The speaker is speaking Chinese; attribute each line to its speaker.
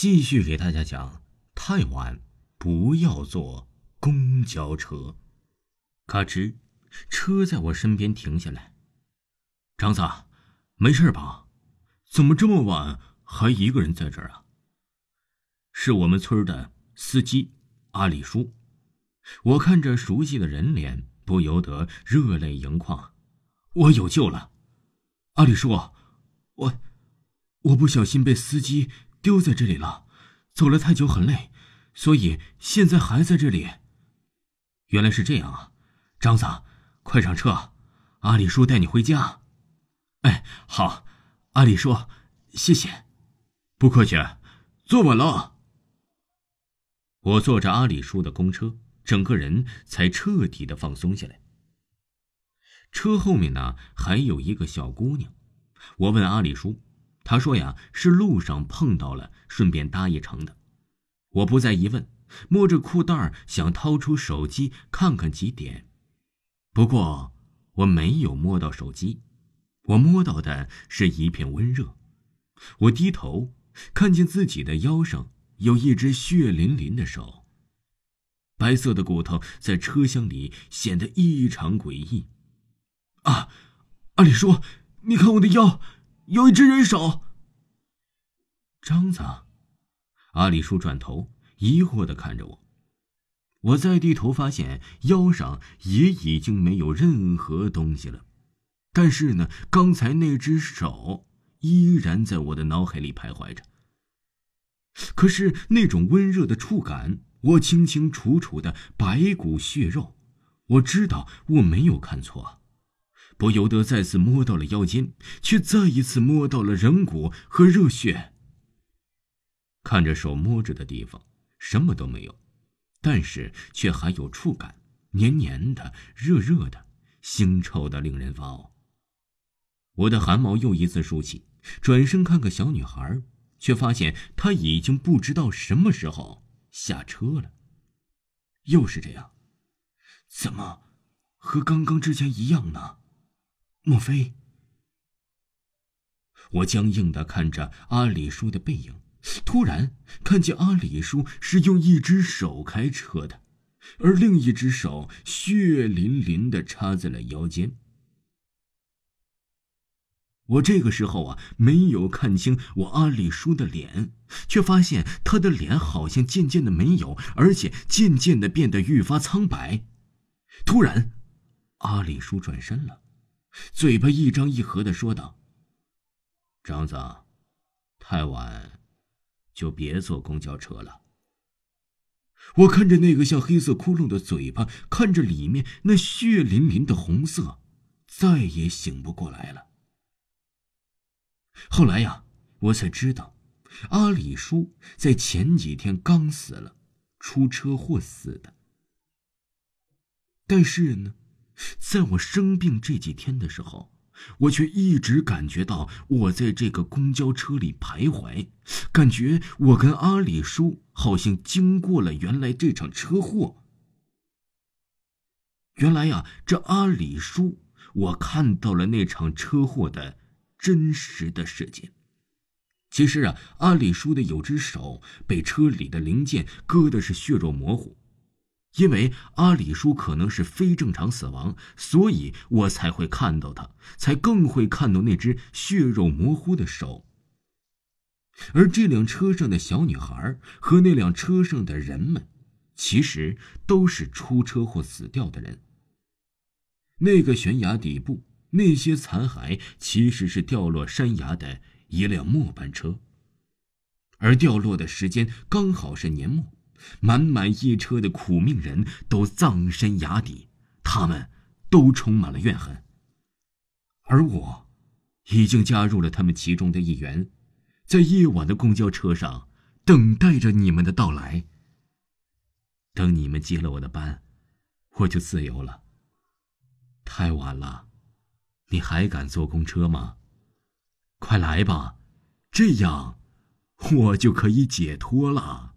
Speaker 1: 继续给大家讲：太晚不要坐公交车。咔吱，车在我身边停下来。张子，没事吧？怎么这么晚还一个人在这儿啊？是我们村的司机阿里叔。我看着熟悉的人脸，不由得热泪盈眶。我有救了，阿里叔，我我不小心被司机。丢在这里了，走了太久很累，所以现在还在这里。原来是这样啊，张子，快上车，阿里叔带你回家。哎，好，阿里叔，谢谢，不客气，坐稳了。我坐着阿里叔的公车，整个人才彻底的放松下来。车后面呢，还有一个小姑娘，我问阿里叔。他说：“呀，是路上碰到了，顺便搭一程的。”我不再疑问，摸着裤袋想掏出手机看看几点。不过我没有摸到手机，我摸到的是一片温热。我低头看见自己的腰上有一只血淋淋的手，白色的骨头在车厢里显得异常诡异。啊，阿里叔，你看我的腰。有一只人手。张子，阿里叔转头疑惑的看着我。我再低头，发现腰上也已经没有任何东西了，但是呢，刚才那只手依然在我的脑海里徘徊着。可是那种温热的触感，我清清楚楚的白骨血肉，我知道我没有看错。不由得再次摸到了腰间，却再一次摸到了人骨和热血。看着手摸着的地方，什么都没有，但是却还有触感，黏黏的、热热的、腥臭的，令人发呕。我的汗毛又一次竖起，转身看看小女孩，却发现她已经不知道什么时候下车了。又是这样，怎么和刚刚之前一样呢？莫非？我僵硬的看着阿里叔的背影，突然看见阿里叔是用一只手开车的，而另一只手血淋淋的插在了腰间。我这个时候啊，没有看清我阿里叔的脸，却发现他的脸好像渐渐的没有，而且渐渐的变得愈发苍白。突然，阿里叔转身了。嘴巴一张一合的说道：“张子，太晚，就别坐公交车了。”我看着那个像黑色窟窿的嘴巴，看着里面那血淋淋的红色，再也醒不过来了。后来呀，我才知道，阿里叔在前几天刚死了，出车祸死的。但是呢？在我生病这几天的时候，我却一直感觉到我在这个公交车里徘徊，感觉我跟阿里叔好像经过了原来这场车祸。原来呀，这阿里叔，我看到了那场车祸的真实的事件。其实啊，阿里叔的有只手被车里的零件割的是血肉模糊。因为阿里叔可能是非正常死亡，所以我才会看到他，才更会看到那只血肉模糊的手。而这辆车上的小女孩和那辆车上的人们，其实都是出车祸死掉的人。那个悬崖底部那些残骸，其实是掉落山崖的一辆末班车，而掉落的时间刚好是年末。满满一车的苦命人都葬身崖底，他们都充满了怨恨。而我，已经加入了他们其中的一员，在夜晚的公交车上等待着你们的到来。等你们接了我的班，我就自由了。太晚了，你还敢坐公车吗？快来吧，这样，我就可以解脱了。